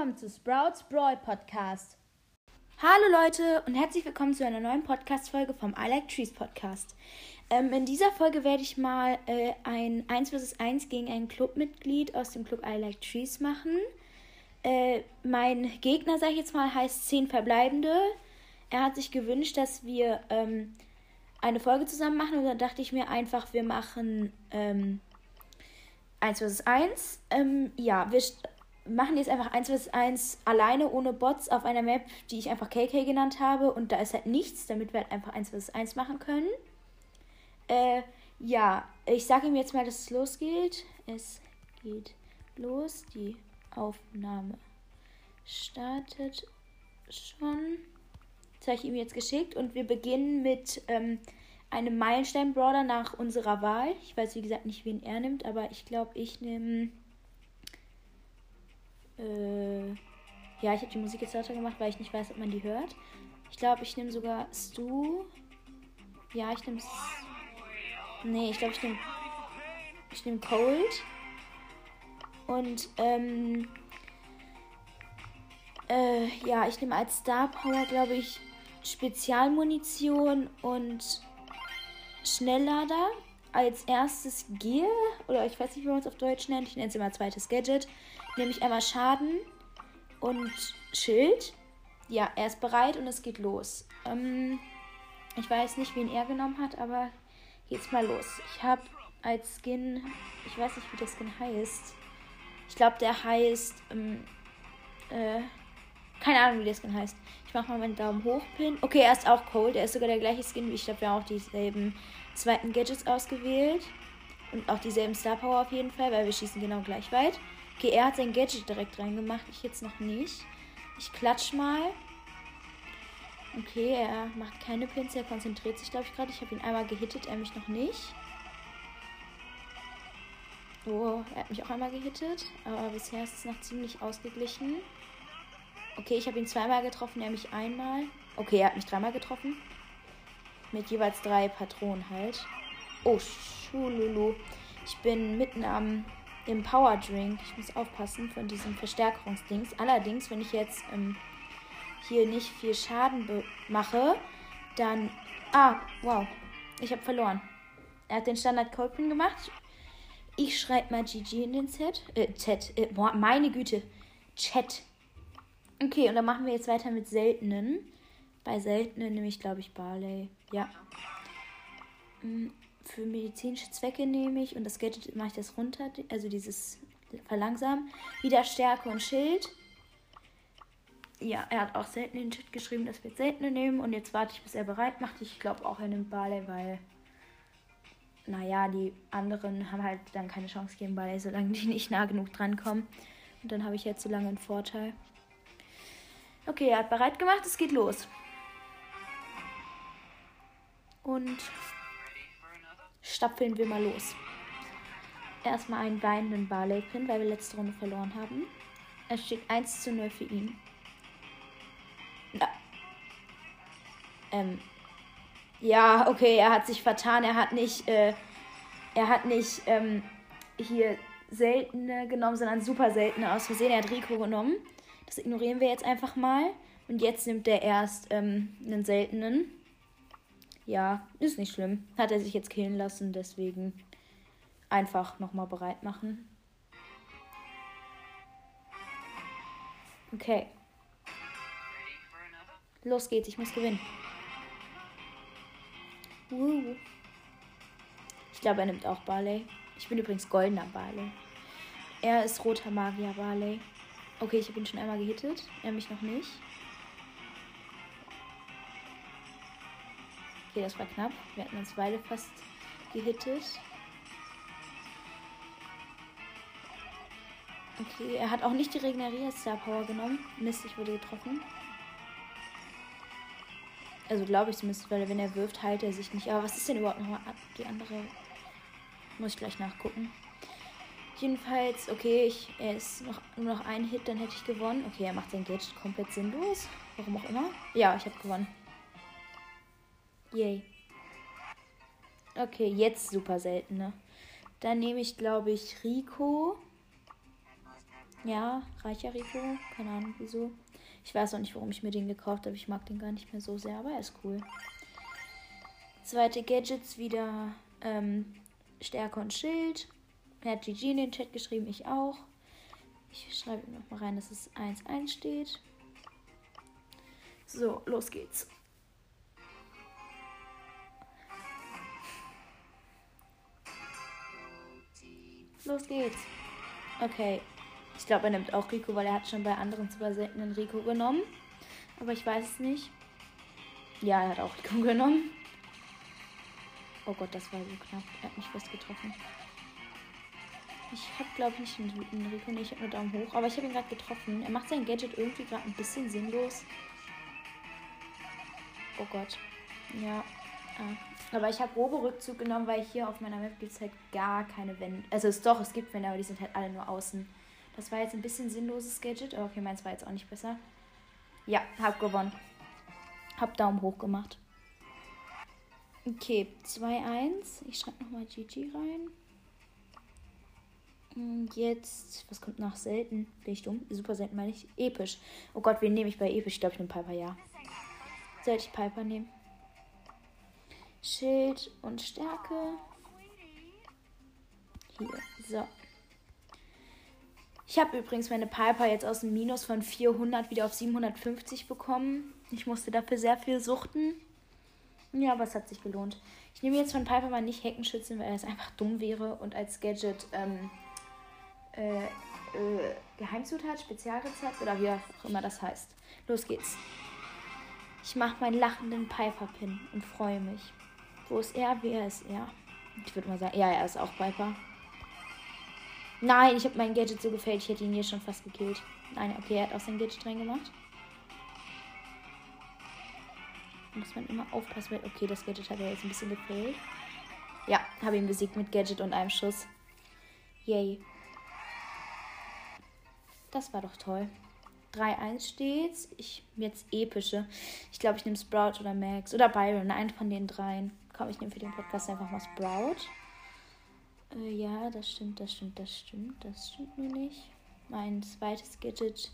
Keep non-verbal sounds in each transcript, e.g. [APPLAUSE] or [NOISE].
willkommen zu Sprouts Brawl Podcast. Hallo Leute und herzlich willkommen zu einer neuen Podcast-Folge vom I Like Trees Podcast. Ähm, in dieser Folge werde ich mal äh, ein 1 vs 1 gegen ein Clubmitglied aus dem Club I Like Trees machen. Äh, mein Gegner, sage ich jetzt mal, heißt 10 Verbleibende. Er hat sich gewünscht, dass wir ähm, eine Folge zusammen machen und dann dachte ich mir einfach, wir machen ähm, 1 vs 1. Ähm, ja, wir machen jetzt einfach 1 vs 1 alleine ohne Bots auf einer Map, die ich einfach KK genannt habe. Und da ist halt nichts, damit wir halt einfach 1 vs 1 machen können. Äh, ja, ich sage ihm jetzt mal, dass es losgeht. Es geht los. Die Aufnahme startet schon. Das habe ich ihm jetzt geschickt. Und wir beginnen mit ähm, einem Meilenstein-Brawler nach unserer Wahl. Ich weiß, wie gesagt, nicht, wen er nimmt, aber ich glaube, ich nehme äh, ja, ich habe die Musik jetzt lauter gemacht, weil ich nicht weiß, ob man die hört. Ich glaube, ich nehme sogar Stu. Ja, ich nehme. Nee, ich glaube, ich nehme. Ich nehme Cold. Und, ähm. Äh, ja, ich nehme als Star Power, glaube ich, Spezialmunition und Schnelllader. Als erstes Gear, oder ich weiß nicht, wie man es auf Deutsch nennt, ich nenne es immer zweites Gadget nämlich einmal Schaden und Schild. Ja, er ist bereit und es geht los. Ähm, ich weiß nicht, wen er genommen hat, aber geht's mal los. Ich habe als Skin, ich weiß nicht, wie der Skin heißt. Ich glaube, der heißt, ähm, äh, keine Ahnung, wie der Skin heißt. Ich mache mal meinen Daumen hoch, Pin. Okay, er ist auch cold. Er ist sogar der gleiche Skin wie ich. glaube, wir haben auch dieselben zweiten Gadgets ausgewählt. Und auch dieselben Star Power auf jeden Fall, weil wir schießen genau gleich weit. Okay, er hat sein Gadget direkt reingemacht. Ich jetzt noch nicht. Ich klatsch mal. Okay, er macht keine Pins. Er konzentriert sich, glaube ich, gerade. Ich habe ihn einmal gehittet, er mich noch nicht. Oh, er hat mich auch einmal gehittet. Aber bisher ist es noch ziemlich ausgeglichen. Okay, ich habe ihn zweimal getroffen, er mich einmal. Okay, er hat mich dreimal getroffen. Mit jeweils drei Patronen halt. Oh, Schululu. Ich bin mitten am im Power Drink. Ich muss aufpassen von diesem Verstärkungsdings. Allerdings, wenn ich jetzt ähm, hier nicht viel Schaden mache, dann. Ah, wow. Ich habe verloren. Er hat den Standard Colpin gemacht. Ich schreibe mal GG in den Z. Äh, Z. Äh, boah, meine Güte. Chat. Okay, und dann machen wir jetzt weiter mit seltenen. Bei seltenen nehme ich, glaube ich, Barley. Ja. Mm, für medizinische Zwecke nehme ich und das Gadget mache ich das runter, also dieses verlangsamen. Wieder Stärke und Schild. Ja, er hat auch selten in den Chat geschrieben, dass wir seltene nehmen und jetzt warte ich, bis er bereit macht. Ich glaube auch, er nimmt Barley, weil, naja, die anderen haben halt dann keine Chance gegen Barley, solange die nicht nah genug drankommen. Und dann habe ich jetzt so lange einen Vorteil. Okay, er hat bereit gemacht, es geht los. Und stapfeln wir mal los. Erstmal einen weinenden Barley-Pin, weil wir letzte Runde verloren haben. Es steht 1 zu 0 für ihn. Ja. Ähm. Ja, okay, er hat sich vertan. Er hat nicht, äh, er hat nicht, ähm, hier seltene genommen, sondern super seltene aus Versehen. Er hat Rico genommen. Das ignorieren wir jetzt einfach mal. Und jetzt nimmt er erst ähm, einen seltenen. Ja, ist nicht schlimm. Hat er sich jetzt killen lassen, deswegen einfach nochmal bereit machen. Okay. Los geht's, ich muss gewinnen. Uh. Ich glaube, er nimmt auch Barley. Ich bin übrigens goldener Barley. Er ist roter Magier Barley. Okay, ich habe ihn schon einmal gehittet. Er mich noch nicht. Okay, das war knapp. Wir hatten uns beide fast gehittet. Okay, er hat auch nicht die Regenerier Star Power genommen. Mist, ich wurde getroffen. Also glaube ich zumindest, weil wenn er wirft, heilt er sich nicht. Aber was ist denn überhaupt nochmal die andere? Muss ich gleich nachgucken. Jedenfalls, okay, ich, er ist noch, nur noch ein Hit, dann hätte ich gewonnen. Okay, er macht sein Gadget komplett sinnlos. Warum auch immer. Ja, ich habe gewonnen. Yay. Okay, jetzt super seltene. Dann nehme ich, glaube ich, Rico. Ja, reicher Rico. Keine Ahnung wieso. Ich weiß auch nicht, warum ich mir den gekauft habe. Ich mag den gar nicht mehr so sehr, aber er ist cool. Zweite Gadgets wieder ähm, Stärke und Schild. Er hat GG in den Chat geschrieben, ich auch. Ich schreibe noch mal rein, dass es 1-1 steht. So, los geht's. Los geht's. Okay. Ich glaube, er nimmt auch Rico, weil er hat schon bei anderen super seltenen Rico genommen. Aber ich weiß es nicht. Ja, er hat auch Rico [LAUGHS] genommen. Oh Gott, das war so knapp. Er hat mich fast getroffen. Ich habe, glaube ich, nicht einen Rico. Nee, ich habe nur Daumen hoch. Aber ich habe ihn gerade getroffen. Er macht sein Gadget irgendwie gerade ein bisschen sinnlos. Oh Gott. Ja. Aber ich habe Robo-Rückzug genommen, weil hier auf meiner Map gibt es halt gar keine Wände. Also es doch, es gibt Wände, aber die sind halt alle nur außen. Das war jetzt ein bisschen sinnloses Gadget. Aber okay, meins war jetzt auch nicht besser. Ja, hab gewonnen. Hab Daumen hoch gemacht. Okay, 2-1. Ich schreibe nochmal GG rein. Und jetzt, was kommt nach selten? Bin ich dumm? Super selten meine ich. Episch. Oh Gott, wen nehme ich bei episch? Ich glaube, ich nehme Piper, ja. Sollte ich Piper nehmen? Schild und Stärke. Hier, so. Ich habe übrigens meine Piper jetzt aus dem Minus von 400 wieder auf 750 bekommen. Ich musste dafür sehr viel suchten. Ja, aber es hat sich gelohnt. Ich nehme jetzt von Piper mal nicht Heckenschützen, weil es einfach dumm wäre und als Gadget ähm, äh, äh, Geheimzutat, Spezialrezept oder wie auch immer das heißt. Los geht's. Ich mache meinen lachenden Piper-Pin und freue mich. Wo ist er? Wer ist er? Ich würde mal sagen, ja, er ist auch Piper. Nein, ich habe mein Gadget so gefällt, ich hätte ihn hier schon fast gekillt. Nein, okay, er hat auch sein Gadget reingemacht. Muss man immer aufpassen. Okay, das Gadget hat er jetzt ein bisschen gefällt. Ja, habe ihn besiegt mit Gadget und einem Schuss. Yay. Das war doch toll. 3-1 steht's. Ich jetzt epische. Ich glaube, ich nehme Sprout oder Max oder Byron. Einen von den dreien. Komm, ich nehme für den Podcast einfach mal Sprout. Äh, ja, das stimmt, das stimmt, das stimmt. Das stimmt nur nicht. Mein zweites Gadget.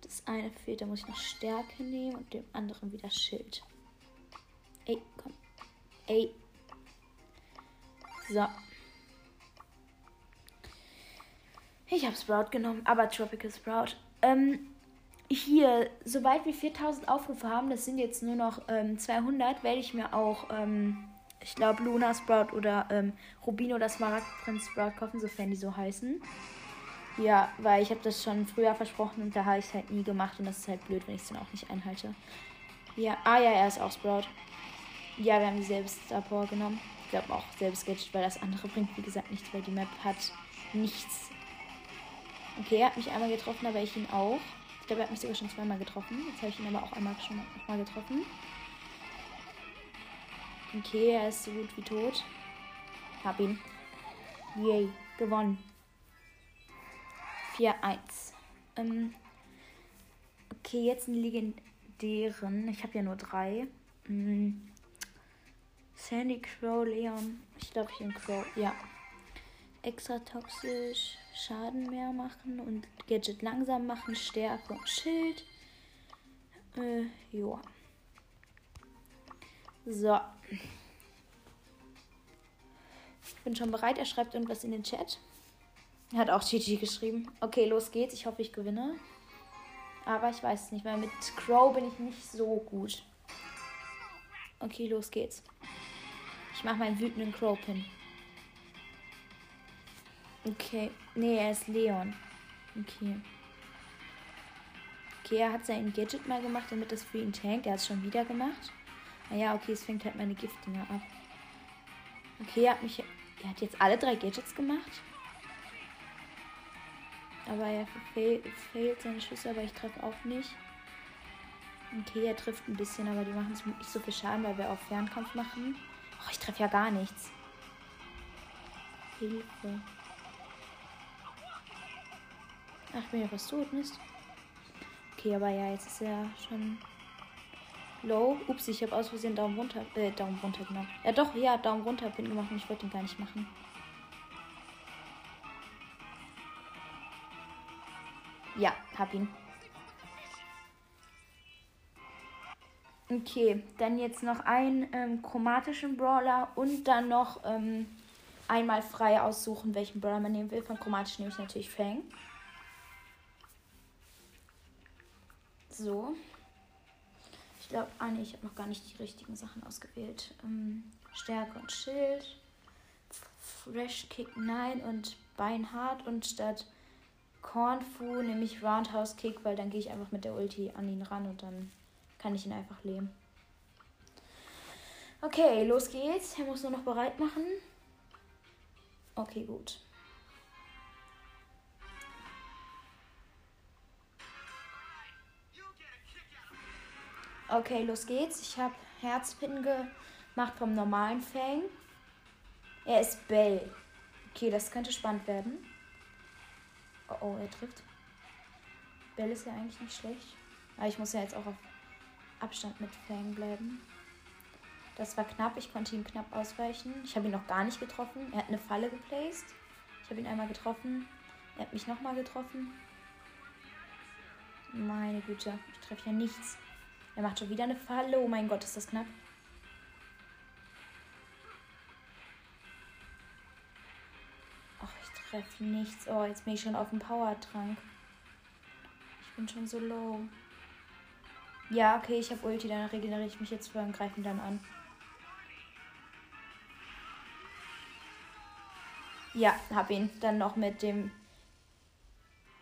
Das eine fehlt, da muss ich noch Stärke nehmen und dem anderen wieder Schild. Ey, komm. Ey. So. Ich habe Sprout genommen, aber Tropical Sprout. Ähm, hier, sobald wir 4000 Aufrufe haben, das sind jetzt nur noch ähm, 200, werde ich mir auch, ähm, ich glaube, Luna Sprout oder ähm, Rubino oder Smaragd Sprout kaufen, sofern die so heißen. Ja, weil ich habe das schon früher versprochen und da habe ich es halt nie gemacht und das ist halt blöd, wenn ich es dann auch nicht einhalte. Ja, ah ja, er ist auch Sprout. Ja, wir haben dieselbe Star Power genommen. Ich glaube auch selbes Gadget, weil das andere bringt, wie gesagt, nichts, weil die Map hat nichts Okay, er hat mich einmal getroffen, aber ich ihn auch. Ich glaube, er hat mich sogar schon zweimal getroffen. Jetzt habe ich ihn aber auch einmal schon mal getroffen. Okay, er ist so gut wie tot. Hab ihn. Yay, gewonnen. 4-1. Ähm, okay, jetzt einen legendären. Ich habe ja nur drei. Hm. Sandy Crow, Leon. Ich glaube, ich bin Crow. Ja. Extra toxisch. Schaden mehr machen und Gadget langsam machen, Stärke und Schild. Äh, joa. So. Ich bin schon bereit. Er schreibt irgendwas in den Chat. Er hat auch GG geschrieben. Okay, los geht's. Ich hoffe, ich gewinne. Aber ich weiß es nicht, weil mit Crow bin ich nicht so gut. Okay, los geht's. Ich mache meinen wütenden Crow-Pin. Okay. Nee, er ist Leon. Okay. Okay, er hat sein Gadget mal gemacht, damit das für ihn tankt. Er hat es schon wieder gemacht. Naja, okay, es fängt halt meine Giftdinger ab. Okay, er hat mich. Er hat jetzt alle drei Gadgets gemacht. Aber er fehlt seine Schüsse, aber ich treffe auch nicht. Okay, er trifft ein bisschen, aber die machen nicht so viel Schaden, weil wir auch Fernkampf machen. Oh, ich treffe ja gar nichts. Hilfe. Ach, ich bin ja tot, Mist. Okay, aber ja, jetzt ist er schon low. Ups, ich habe aus Versehen Daumen runter, äh, Daumen runter gemacht. Ja doch, ja, Daumen runter Pin gemacht und ich wollte ihn gar nicht machen. Ja, hab ihn. Okay, dann jetzt noch einen ähm, chromatischen Brawler und dann noch ähm, einmal frei aussuchen, welchen Brawler man nehmen will. Von chromatisch nehme ich natürlich Fang. So. Ich glaube, ah nee, ich habe noch gar nicht die richtigen Sachen ausgewählt. Ähm, Stärke und Schild. Fresh Kick nein und Beinhart und statt Cornfu nehme ich Roundhouse Kick, weil dann gehe ich einfach mit der Ulti an ihn ran und dann kann ich ihn einfach leben. Okay, los geht's. Er muss nur noch bereit machen. Okay, gut. Okay, los geht's. Ich habe Herzpin gemacht vom normalen Fang. Er ist Bell. Okay, das könnte spannend werden. Oh, oh, er trifft. Bell ist ja eigentlich nicht schlecht. Aber ich muss ja jetzt auch auf Abstand mit Fang bleiben. Das war knapp, ich konnte ihm knapp ausweichen. Ich habe ihn noch gar nicht getroffen. Er hat eine Falle geplaced. Ich habe ihn einmal getroffen. Er hat mich nochmal getroffen. Meine Güte, ich treffe ja nichts. Er macht schon wieder eine Falle. Oh mein Gott, ist das knapp. Ach, ich treffe nichts. Oh, jetzt bin ich schon auf dem Powertrank. Ich bin schon so low. Ja, okay, ich habe Ulti, dann regeneriere ich mich jetzt vor und greife ihn dann an. Ja, hab ihn. Dann noch mit dem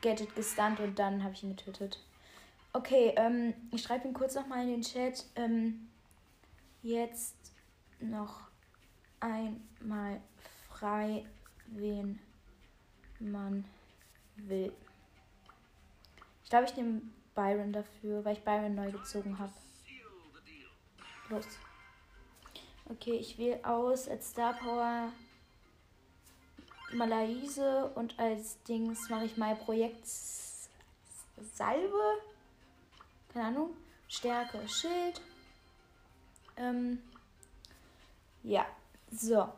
Gadget gestunt und dann habe ich ihn getötet. Okay, ähm, ich schreibe ihn kurz nochmal in den Chat. Ähm, jetzt noch einmal frei, wen man will. Ich glaube, ich nehme Byron dafür, weil ich Byron neu gezogen habe. Los. Okay, ich wähle aus als Star Power Malaise und als Dings mache ich mal Projekt Salbe. Keine Ahnung. Stärke, Schild. Ähm, ja, so.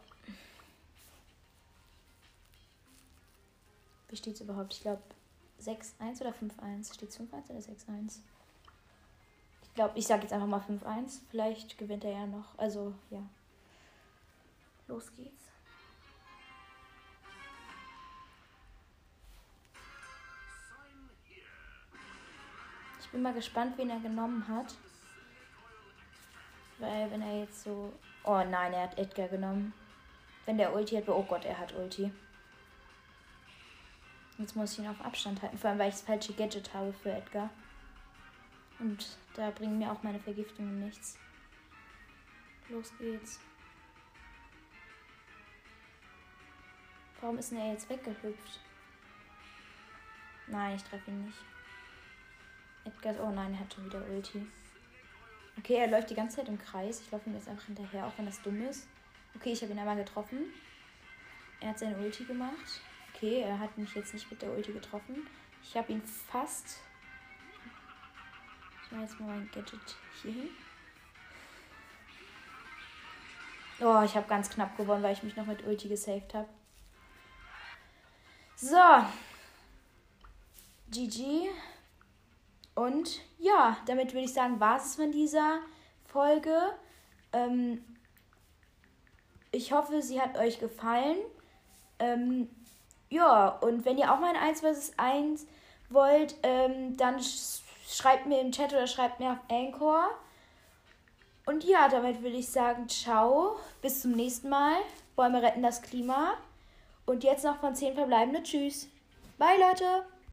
Wie steht es überhaupt? Ich glaube 6-1 oder 5-1. Steht es 5-1 oder 6-1? Ich glaube, ich sage jetzt einfach mal 5-1. Vielleicht gewinnt er ja noch. Also, ja. Los geht's. Ich bin mal gespannt, wen er genommen hat. Weil wenn er jetzt so... Oh nein, er hat Edgar genommen. Wenn der Ulti hat... Oh Gott, er hat Ulti. Jetzt muss ich ihn auf Abstand halten. Vor allem, weil ich das falsche Gadget habe für Edgar. Und da bringen mir auch meine Vergiftungen nichts. Los geht's. Warum ist denn er jetzt weggehüpft? Nein, ich treffe ihn nicht. Edgar, oh nein, er hat schon wieder Ulti. Okay, er läuft die ganze Zeit im Kreis. Ich laufe ihm jetzt einfach hinterher, auch wenn das dumm ist. Okay, ich habe ihn einmal getroffen. Er hat seine Ulti gemacht. Okay, er hat mich jetzt nicht mit der Ulti getroffen. Ich habe ihn fast. Ich mache jetzt mal mein Gadget hier hin. Oh, ich habe ganz knapp gewonnen, weil ich mich noch mit Ulti gesaved habe. So. GG. Und ja, damit würde ich sagen, war es von dieser Folge. Ähm, ich hoffe, sie hat euch gefallen. Ähm, ja, und wenn ihr auch mal ein 1 vs 1 wollt, ähm, dann sch schreibt mir im Chat oder schreibt mir auf Anchor. Und ja, damit würde ich sagen, ciao, bis zum nächsten Mal. Bäume retten das Klima. Und jetzt noch von 10 verbleibende Tschüss. Bye, Leute.